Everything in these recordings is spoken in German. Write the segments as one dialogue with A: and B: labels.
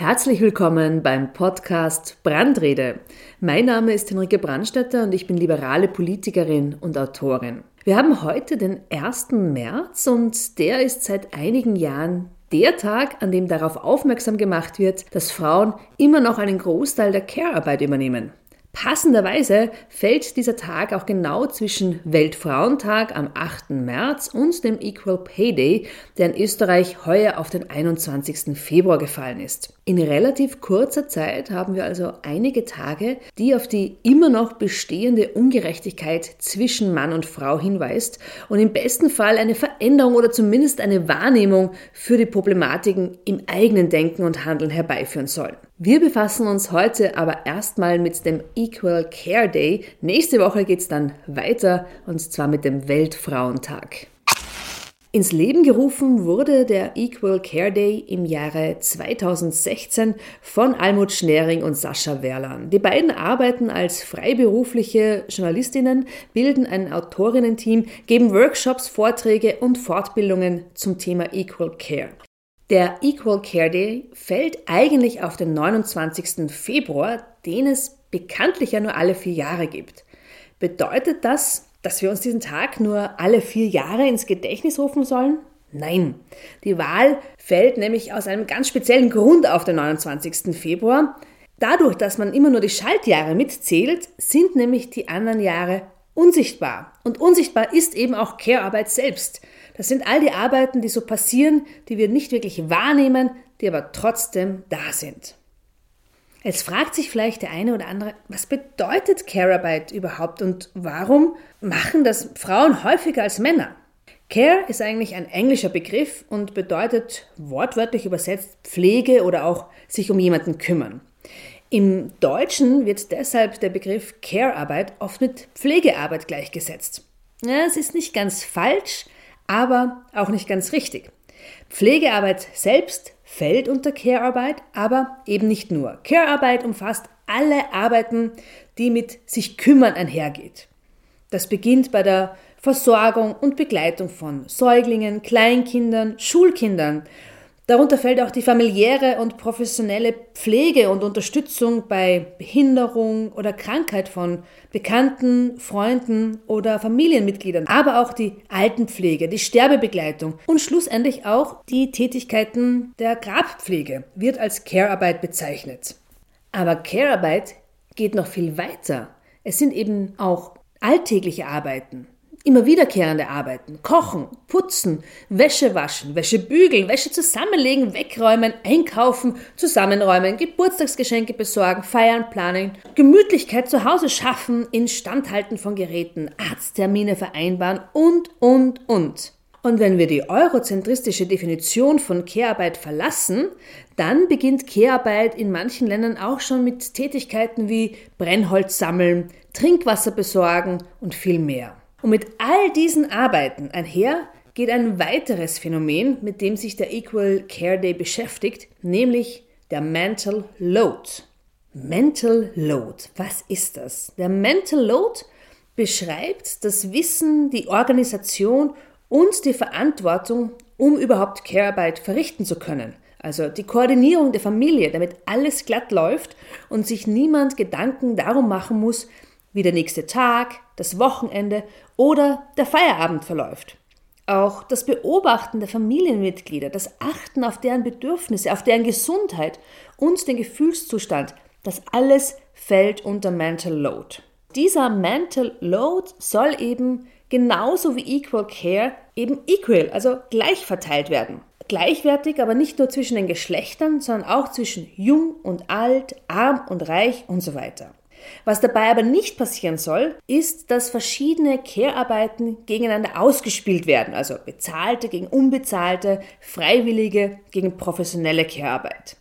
A: Herzlich willkommen beim Podcast Brandrede. Mein Name ist Henrike Brandstätter und ich bin liberale Politikerin und Autorin. Wir haben heute den 1. März und der ist seit einigen Jahren der Tag, an dem darauf aufmerksam gemacht wird, dass Frauen immer noch einen Großteil der Care-Arbeit übernehmen. Passenderweise fällt dieser Tag auch genau zwischen Weltfrauentag am 8. März und dem Equal Pay Day, der in Österreich heuer auf den 21. Februar gefallen ist. In relativ kurzer Zeit haben wir also einige Tage, die auf die immer noch bestehende Ungerechtigkeit zwischen Mann und Frau hinweist und im besten Fall eine Veränderung oder zumindest eine Wahrnehmung für die Problematiken im eigenen Denken und Handeln herbeiführen sollen. Wir befassen uns heute aber erstmal mit dem Equal Care Day. Nächste Woche geht es dann weiter und zwar mit dem Weltfrauentag. Ins Leben gerufen wurde der Equal Care Day im Jahre 2016 von Almut Schnering und Sascha Werlan. Die beiden arbeiten als freiberufliche Journalistinnen, bilden ein Autorinnen-Team, geben Workshops, Vorträge und Fortbildungen zum Thema Equal Care. Der Equal Care Day fällt eigentlich auf den 29. Februar, den es bekanntlich ja nur alle vier Jahre gibt. Bedeutet das, dass wir uns diesen Tag nur alle vier Jahre ins Gedächtnis rufen sollen? Nein. Die Wahl fällt nämlich aus einem ganz speziellen Grund auf den 29. Februar. Dadurch, dass man immer nur die Schaltjahre mitzählt, sind nämlich die anderen Jahre unsichtbar. Und unsichtbar ist eben auch Care-Arbeit selbst. Das sind all die Arbeiten, die so passieren, die wir nicht wirklich wahrnehmen, die aber trotzdem da sind. Jetzt fragt sich vielleicht der eine oder andere, was bedeutet Care-Arbeit überhaupt und warum machen das Frauen häufiger als Männer? Care ist eigentlich ein englischer Begriff und bedeutet wortwörtlich übersetzt Pflege oder auch sich um jemanden kümmern. Im Deutschen wird deshalb der Begriff Care-Arbeit oft mit Pflegearbeit gleichgesetzt. Ja, es ist nicht ganz falsch, aber auch nicht ganz richtig. Pflegearbeit selbst fällt unter Care-Arbeit, aber eben nicht nur. Care-Arbeit umfasst alle Arbeiten, die mit sich kümmern einhergeht. Das beginnt bei der Versorgung und Begleitung von Säuglingen, Kleinkindern, Schulkindern Darunter fällt auch die familiäre und professionelle Pflege und Unterstützung bei Behinderung oder Krankheit von Bekannten, Freunden oder Familienmitgliedern, aber auch die Altenpflege, die Sterbebegleitung und schlussendlich auch die Tätigkeiten der Grabpflege wird als Care-Arbeit bezeichnet. Aber Care-Arbeit geht noch viel weiter. Es sind eben auch alltägliche Arbeiten, immer wiederkehrende Arbeiten, kochen, putzen, Wäsche waschen, Wäsche bügeln, Wäsche zusammenlegen, wegräumen, einkaufen, zusammenräumen, Geburtstagsgeschenke besorgen, feiern, planen, Gemütlichkeit zu Hause schaffen, Instandhalten von Geräten, Arzttermine vereinbaren und, und, und. Und wenn wir die eurozentristische Definition von Kehrarbeit verlassen, dann beginnt Kehrarbeit in manchen Ländern auch schon mit Tätigkeiten wie Brennholz sammeln, Trinkwasser besorgen und viel mehr. Und mit all diesen Arbeiten einher geht ein weiteres Phänomen, mit dem sich der Equal Care Day beschäftigt, nämlich der Mental Load. Mental Load, was ist das? Der Mental Load beschreibt das Wissen, die Organisation und die Verantwortung, um überhaupt Care-Arbeit verrichten zu können. Also die Koordinierung der Familie, damit alles glatt läuft und sich niemand Gedanken darum machen muss, wie der nächste Tag, das Wochenende oder der Feierabend verläuft. Auch das Beobachten der Familienmitglieder, das Achten auf deren Bedürfnisse, auf deren Gesundheit und den Gefühlszustand, das alles fällt unter Mental Load. Dieser Mental Load soll eben genauso wie Equal Care eben equal, also gleich verteilt werden. Gleichwertig, aber nicht nur zwischen den Geschlechtern, sondern auch zwischen jung und alt, arm und reich und so weiter. Was dabei aber nicht passieren soll, ist, dass verschiedene Care-Arbeiten gegeneinander ausgespielt werden, also bezahlte gegen unbezahlte, freiwillige gegen professionelle Care-Arbeit.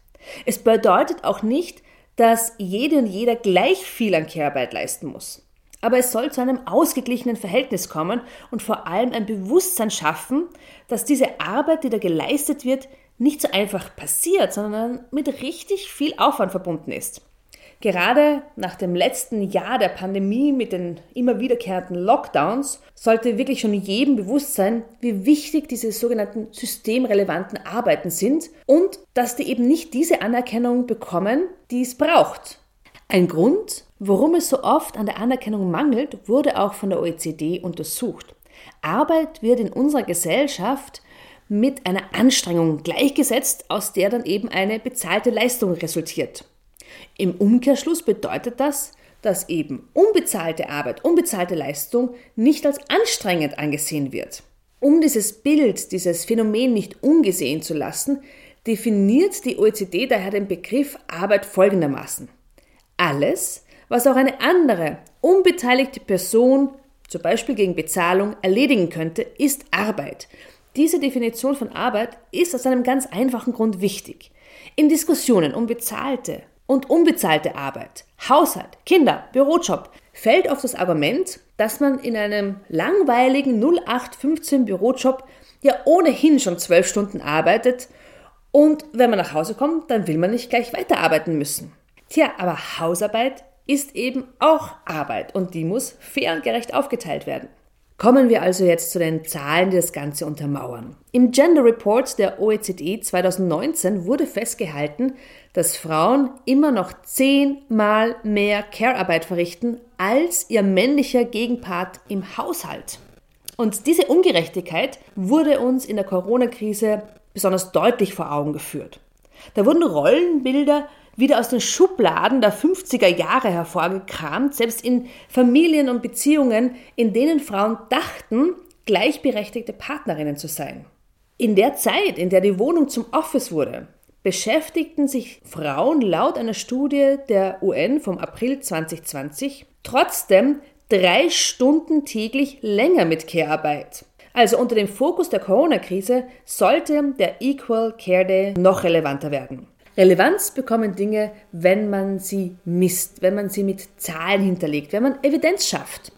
A: Es bedeutet auch nicht, dass jede und jeder gleich viel an Care-Arbeit leisten muss. Aber es soll zu einem ausgeglichenen Verhältnis kommen und vor allem ein Bewusstsein schaffen, dass diese Arbeit, die da geleistet wird, nicht so einfach passiert, sondern mit richtig viel Aufwand verbunden ist. Gerade nach dem letzten Jahr der Pandemie mit den immer wiederkehrenden Lockdowns sollte wirklich schon jedem bewusst sein, wie wichtig diese sogenannten systemrelevanten Arbeiten sind und dass die eben nicht diese Anerkennung bekommen, die es braucht. Ein Grund, warum es so oft an der Anerkennung mangelt, wurde auch von der OECD untersucht. Arbeit wird in unserer Gesellschaft mit einer Anstrengung gleichgesetzt, aus der dann eben eine bezahlte Leistung resultiert. Im Umkehrschluss bedeutet das, dass eben unbezahlte Arbeit, unbezahlte Leistung nicht als anstrengend angesehen wird. Um dieses Bild, dieses Phänomen nicht ungesehen zu lassen, definiert die OECD daher den Begriff Arbeit folgendermaßen. Alles, was auch eine andere, unbeteiligte Person, zum Beispiel gegen Bezahlung, erledigen könnte, ist Arbeit. Diese Definition von Arbeit ist aus einem ganz einfachen Grund wichtig. In Diskussionen um bezahlte und unbezahlte Arbeit, Haushalt, Kinder, Bürojob fällt auf das Argument, dass man in einem langweiligen 0815 Bürojob ja ohnehin schon zwölf Stunden arbeitet und wenn man nach Hause kommt, dann will man nicht gleich weiterarbeiten müssen. Tja, aber Hausarbeit ist eben auch Arbeit und die muss fair und gerecht aufgeteilt werden. Kommen wir also jetzt zu den Zahlen, die das Ganze untermauern. Im Gender Report der OECD 2019 wurde festgehalten, dass Frauen immer noch zehnmal mehr Care-Arbeit verrichten als ihr männlicher Gegenpart im Haushalt. Und diese Ungerechtigkeit wurde uns in der Corona-Krise besonders deutlich vor Augen geführt. Da wurden Rollenbilder wieder aus den Schubladen der 50er Jahre hervorgekramt, selbst in Familien und Beziehungen, in denen Frauen dachten, gleichberechtigte Partnerinnen zu sein. In der Zeit, in der die Wohnung zum Office wurde, beschäftigten sich Frauen laut einer Studie der UN vom April 2020 trotzdem drei Stunden täglich länger mit Care-Arbeit. Also unter dem Fokus der Corona-Krise sollte der Equal Care Day noch relevanter werden. Relevanz bekommen Dinge, wenn man sie misst, wenn man sie mit Zahlen hinterlegt, wenn man Evidenz schafft.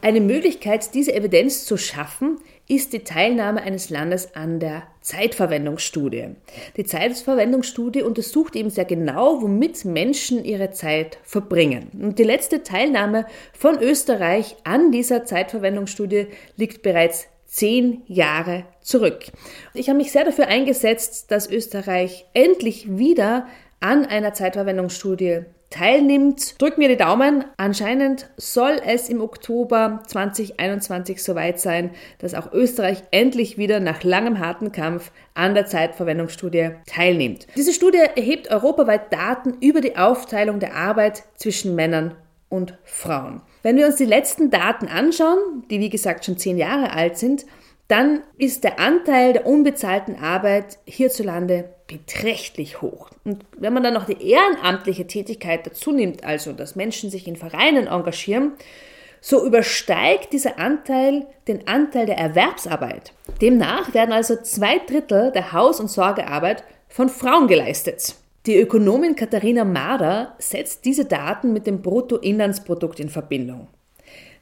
A: Eine Möglichkeit, diese Evidenz zu schaffen, ist die Teilnahme eines Landes an der Zeitverwendungsstudie. Die Zeitverwendungsstudie untersucht eben sehr genau, womit Menschen ihre Zeit verbringen. Und die letzte Teilnahme von Österreich an dieser Zeitverwendungsstudie liegt bereits zehn Jahre zurück. Ich habe mich sehr dafür eingesetzt, dass Österreich endlich wieder an einer Zeitverwendungsstudie teilnimmt. Drückt mir die Daumen. Anscheinend soll es im Oktober 2021 soweit sein, dass auch Österreich endlich wieder nach langem harten Kampf an der Zeitverwendungsstudie teilnimmt. Diese Studie erhebt europaweit Daten über die Aufteilung der Arbeit zwischen Männern und Frauen. Wenn wir uns die letzten Daten anschauen, die wie gesagt schon zehn Jahre alt sind, dann ist der Anteil der unbezahlten Arbeit hierzulande beträchtlich hoch. Und wenn man dann noch die ehrenamtliche Tätigkeit dazu nimmt, also dass Menschen sich in Vereinen engagieren, so übersteigt dieser Anteil den Anteil der Erwerbsarbeit. Demnach werden also zwei Drittel der Haus- und Sorgearbeit von Frauen geleistet. Die Ökonomin Katharina Marder setzt diese Daten mit dem Bruttoinlandsprodukt in Verbindung.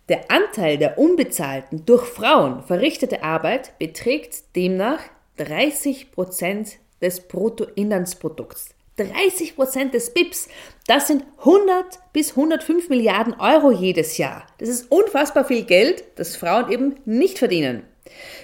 A: Der Anteil der unbezahlten durch Frauen verrichtete Arbeit beträgt demnach 30 Prozent des Bruttoinlandsprodukts. 30 Prozent des BIPs, das sind 100 bis 105 Milliarden Euro jedes Jahr. Das ist unfassbar viel Geld, das Frauen eben nicht verdienen.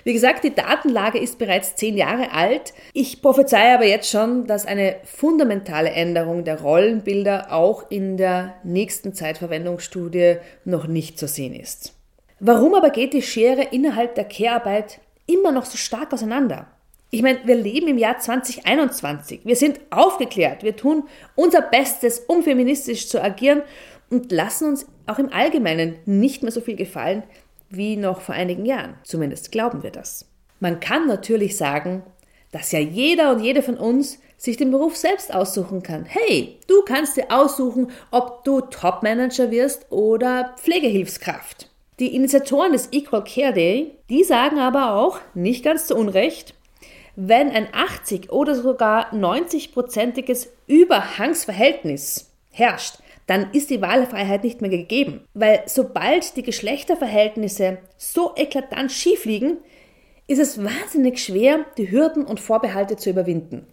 A: Wie gesagt, die Datenlage ist bereits zehn Jahre alt. Ich prophezeie aber jetzt schon, dass eine fundamentale Änderung der Rollenbilder auch in der nächsten Zeitverwendungsstudie noch nicht zu sehen ist. Warum aber geht die Schere innerhalb der Care-Arbeit immer noch so stark auseinander? Ich meine, wir leben im Jahr 2021. Wir sind aufgeklärt. Wir tun unser Bestes, um feministisch zu agieren und lassen uns auch im Allgemeinen nicht mehr so viel gefallen, wie noch vor einigen Jahren. Zumindest glauben wir das. Man kann natürlich sagen, dass ja jeder und jede von uns sich den Beruf selbst aussuchen kann. Hey, du kannst dir aussuchen, ob du Topmanager wirst oder Pflegehilfskraft. Die Initiatoren des Equal Care Day, die sagen aber auch, nicht ganz zu Unrecht, wenn ein 80 oder sogar 90-prozentiges Überhangsverhältnis herrscht, dann ist die Wahlfreiheit nicht mehr gegeben. Weil sobald die Geschlechterverhältnisse so eklatant schief liegen, ist es wahnsinnig schwer, die Hürden und Vorbehalte zu überwinden.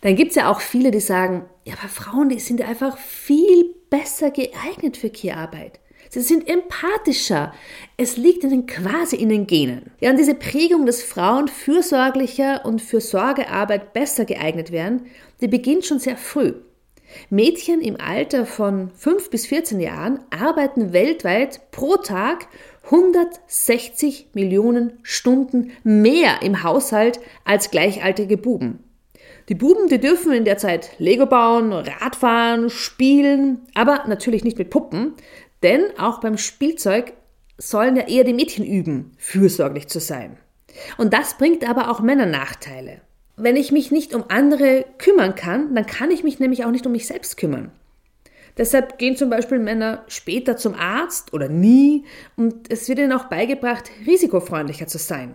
A: Dann gibt es ja auch viele, die sagen, ja, aber Frauen, die sind einfach viel besser geeignet für Care-Arbeit. Sie sind empathischer. Es liegt ihnen quasi in den Genen. Ja, und diese Prägung, dass Frauen fürsorglicher und für Sorgearbeit besser geeignet werden, die beginnt schon sehr früh. Mädchen im Alter von 5 bis 14 Jahren arbeiten weltweit pro Tag 160 Millionen Stunden mehr im Haushalt als gleichaltrige Buben. Die Buben, die dürfen in der Zeit Lego bauen, Radfahren, spielen, aber natürlich nicht mit Puppen, denn auch beim Spielzeug sollen ja eher die Mädchen üben, fürsorglich zu sein. Und das bringt aber auch Männer Nachteile. Wenn ich mich nicht um andere kümmern kann, dann kann ich mich nämlich auch nicht um mich selbst kümmern. Deshalb gehen zum Beispiel Männer später zum Arzt oder nie und es wird ihnen auch beigebracht, risikofreundlicher zu sein.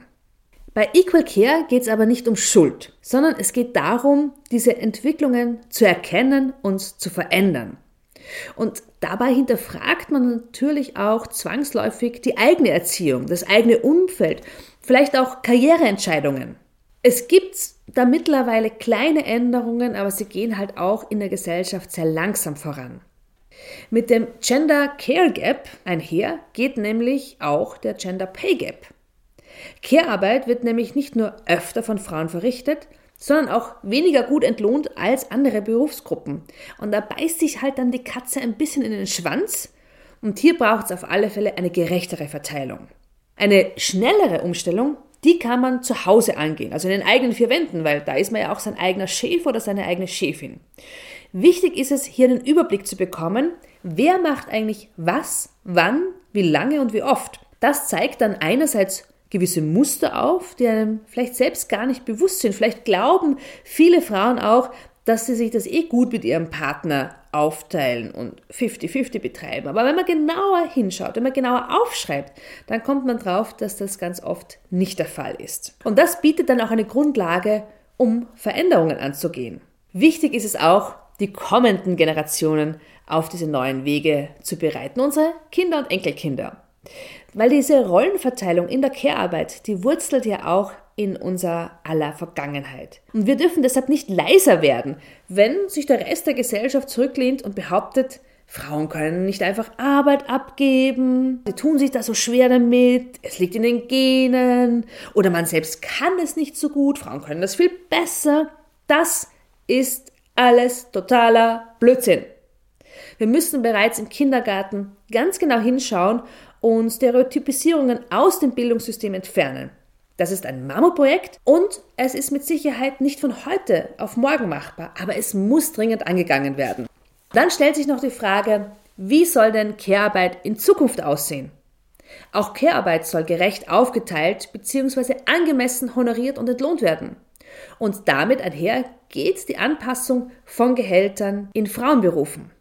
A: Bei Equal Care geht es aber nicht um Schuld, sondern es geht darum, diese Entwicklungen zu erkennen und zu verändern. Und dabei hinterfragt man natürlich auch zwangsläufig die eigene Erziehung, das eigene Umfeld, vielleicht auch Karriereentscheidungen. Es gibt da mittlerweile kleine Änderungen, aber sie gehen halt auch in der Gesellschaft sehr langsam voran. Mit dem Gender Care Gap einher geht nämlich auch der Gender Pay Gap. Care-Arbeit wird nämlich nicht nur öfter von Frauen verrichtet, sondern auch weniger gut entlohnt als andere Berufsgruppen. Und da beißt sich halt dann die Katze ein bisschen in den Schwanz. Und hier braucht es auf alle Fälle eine gerechtere Verteilung. Eine schnellere Umstellung, die kann man zu Hause angehen, also in den eigenen vier Wänden, weil da ist man ja auch sein eigener Chef oder seine eigene Chefin. Wichtig ist es, hier einen Überblick zu bekommen, wer macht eigentlich was, wann, wie lange und wie oft. Das zeigt dann einerseits gewisse Muster auf, die einem vielleicht selbst gar nicht bewusst sind. Vielleicht glauben viele Frauen auch, dass sie sich das eh gut mit ihrem Partner aufteilen und 50-50 betreiben. Aber wenn man genauer hinschaut, wenn man genauer aufschreibt, dann kommt man drauf, dass das ganz oft nicht der Fall ist. Und das bietet dann auch eine Grundlage, um Veränderungen anzugehen. Wichtig ist es auch, die kommenden Generationen auf diese neuen Wege zu bereiten, unsere Kinder und Enkelkinder. Weil diese Rollenverteilung in der Care-Arbeit, die wurzelt ja auch in unser aller Vergangenheit. Und wir dürfen deshalb nicht leiser werden, wenn sich der Rest der Gesellschaft zurücklehnt und behauptet, Frauen können nicht einfach Arbeit abgeben, sie tun sich da so schwer damit, es liegt in den Genen oder man selbst kann es nicht so gut, Frauen können das viel besser. Das ist alles totaler Blödsinn. Wir müssen bereits im Kindergarten ganz genau hinschauen und Stereotypisierungen aus dem Bildungssystem entfernen. Das ist ein Mammutprojekt und es ist mit Sicherheit nicht von heute auf morgen machbar, aber es muss dringend angegangen werden. Dann stellt sich noch die Frage, wie soll denn Care-Arbeit in Zukunft aussehen? Auch Care-Arbeit soll gerecht aufgeteilt bzw. angemessen honoriert und entlohnt werden. Und damit einher geht die Anpassung von Gehältern in Frauenberufen.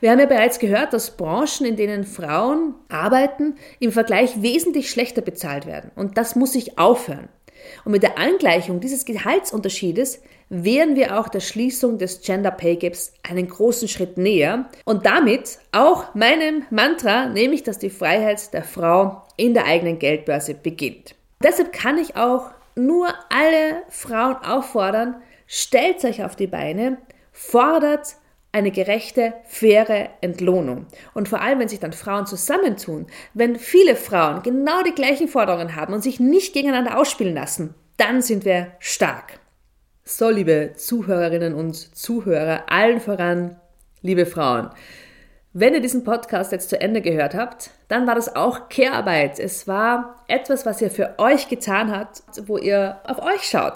A: Wir haben ja bereits gehört, dass Branchen, in denen Frauen arbeiten, im Vergleich wesentlich schlechter bezahlt werden. Und das muss sich aufhören. Und mit der Angleichung dieses Gehaltsunterschiedes wären wir auch der Schließung des Gender Pay Gaps einen großen Schritt näher und damit auch meinem Mantra, nämlich dass die Freiheit der Frau in der eigenen Geldbörse beginnt. Deshalb kann ich auch nur alle Frauen auffordern, stellt euch auf die Beine, fordert eine gerechte, faire Entlohnung. Und vor allem, wenn sich dann Frauen zusammentun, wenn viele Frauen genau die gleichen Forderungen haben und sich nicht gegeneinander ausspielen lassen, dann sind wir stark. So, liebe Zuhörerinnen und Zuhörer, allen voran, liebe Frauen. Wenn ihr diesen Podcast jetzt zu Ende gehört habt, dann war das auch Care-Arbeit. Es war etwas, was ihr für euch getan habt, wo ihr auf euch schaut.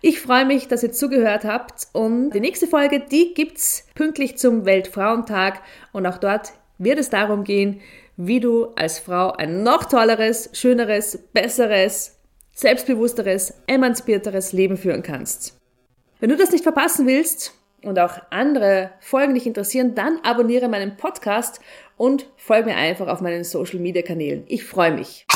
A: Ich freue mich, dass ihr zugehört habt und die nächste Folge, die gibt's pünktlich zum Weltfrauentag und auch dort wird es darum gehen, wie du als Frau ein noch tolleres, schöneres, besseres, selbstbewussteres, emanzipierteres Leben führen kannst. Wenn du das nicht verpassen willst und auch andere Folgen dich interessieren, dann abonniere meinen Podcast und folge mir einfach auf meinen Social Media Kanälen. Ich freue mich.